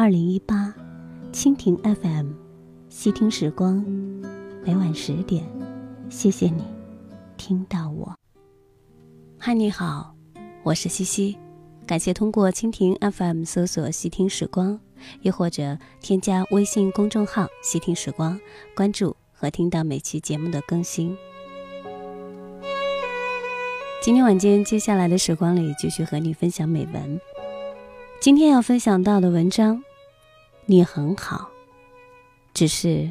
二零一八，蜻蜓 FM，细听时光，每晚十点，谢谢你听到我。嗨，你好，我是西西，感谢通过蜻蜓 FM 搜索“细听时光”，又或者添加微信公众号“细听时光”，关注和听到每期节目的更新。今天晚间接下来的时光里，继续和你分享美文。今天要分享到的文章。你很好，只是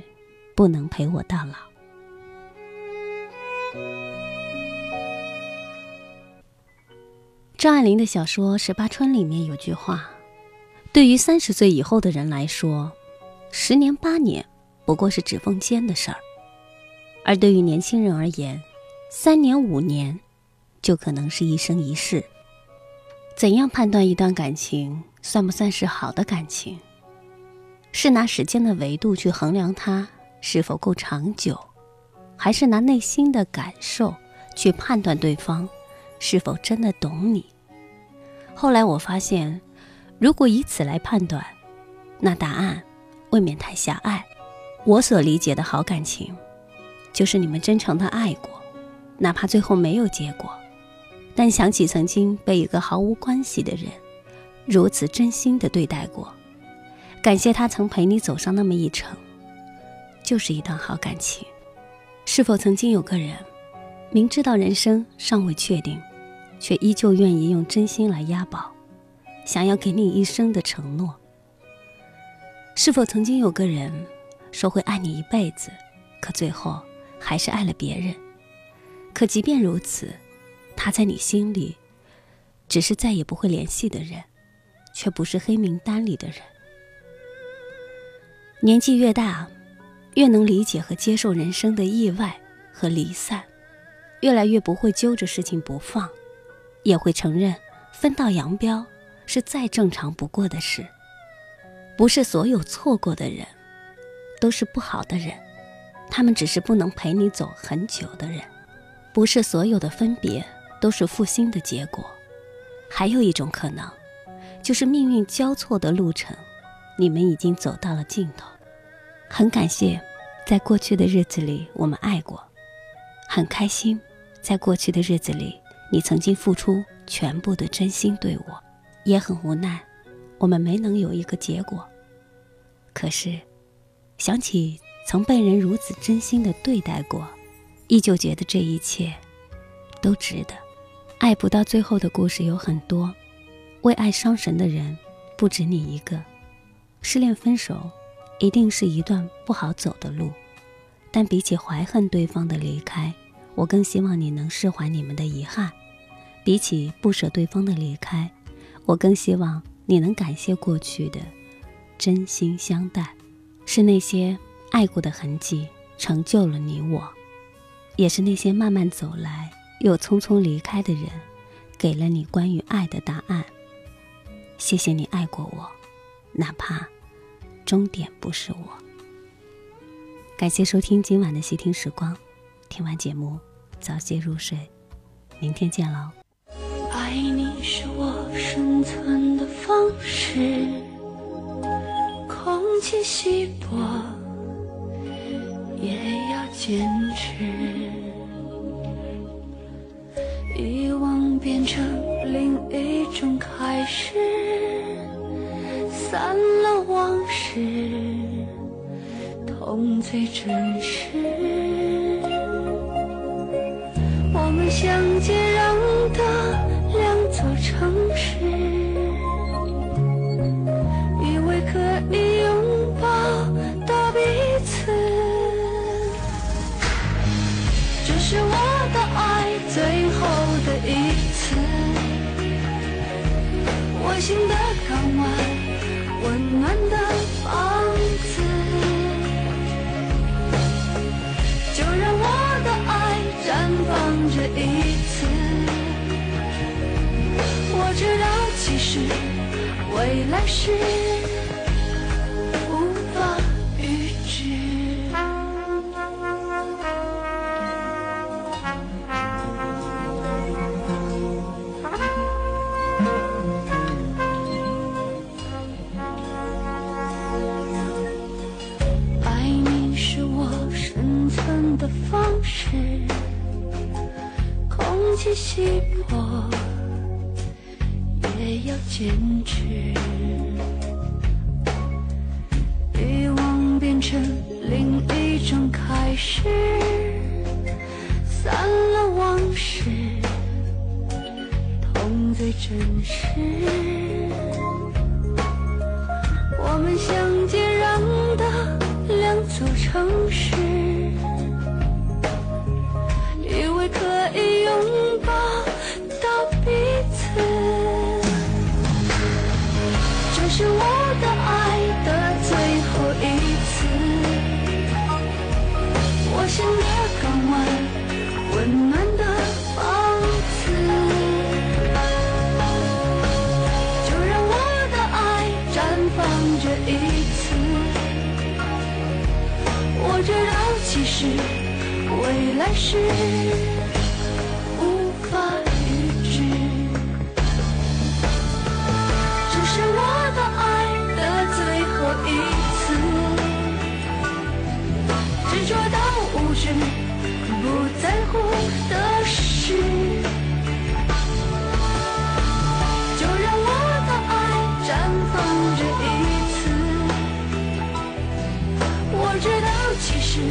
不能陪我到老。张爱玲的小说《十八春》里面有句话：“对于三十岁以后的人来说，十年八年不过是指缝间的事儿；而对于年轻人而言，三年五年就可能是一生一世。”怎样判断一段感情算不算是好的感情？是拿时间的维度去衡量它是否够长久，还是拿内心的感受去判断对方是否真的懂你？后来我发现，如果以此来判断，那答案未免太狭隘。我所理解的好感情，就是你们真诚的爱过，哪怕最后没有结果，但想起曾经被一个毫无关系的人如此真心的对待过。感谢他曾陪你走上那么一程，就是一段好感情。是否曾经有个人，明知道人生尚未确定，却依旧愿意用真心来押宝，想要给你一生的承诺？是否曾经有个人，说会爱你一辈子，可最后还是爱了别人？可即便如此，他在你心里，只是再也不会联系的人，却不是黑名单里的人。年纪越大，越能理解和接受人生的意外和离散，越来越不会揪着事情不放，也会承认分道扬镳是再正常不过的事。不是所有错过的人都是不好的人，他们只是不能陪你走很久的人。不是所有的分别都是负心的结果，还有一种可能，就是命运交错的路程。你们已经走到了尽头，很感谢，在过去的日子里我们爱过，很开心，在过去的日子里你曾经付出全部的真心对我，也很无奈，我们没能有一个结果。可是，想起曾被人如此真心的对待过，依旧觉得这一切都值得。爱不到最后的故事有很多，为爱伤神的人不止你一个。失恋分手，一定是一段不好走的路，但比起怀恨对方的离开，我更希望你能释怀你们的遗憾；比起不舍对方的离开，我更希望你能感谢过去的真心相待。是那些爱过的痕迹成就了你我，也是那些慢慢走来又匆匆离开的人，给了你关于爱的答案。谢谢你爱过我。哪怕终点不是我。感谢收听今晚的细听时光，听完节目早些入睡，明天见喽。爱你是我生存的方式，空气稀薄也要坚持，遗忘变成另一种开始。散是，痛最真实。我们相接壤的两座城市，以为可以拥抱到彼此。这是我的爱最后的一次，我心的港湾。温暖的房子，就让我的爱绽放这一次。我知道，其实未来是。方式，空气稀薄。也要坚持，欲望变成另一种开始，散了往事，痛最真实。我们相我想的港湾，温暖的房子，就让我的爱绽放这一次。我知道，其实未来是。是，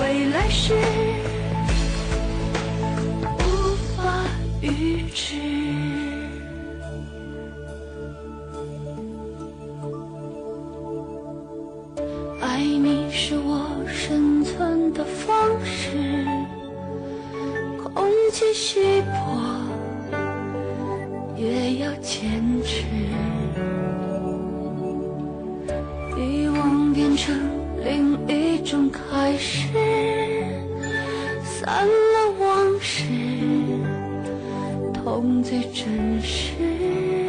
未来是无法预知。爱你是我生存的方式，空气稀薄也要坚持。欲望变成。另一种开始，散了往事，痛最真实。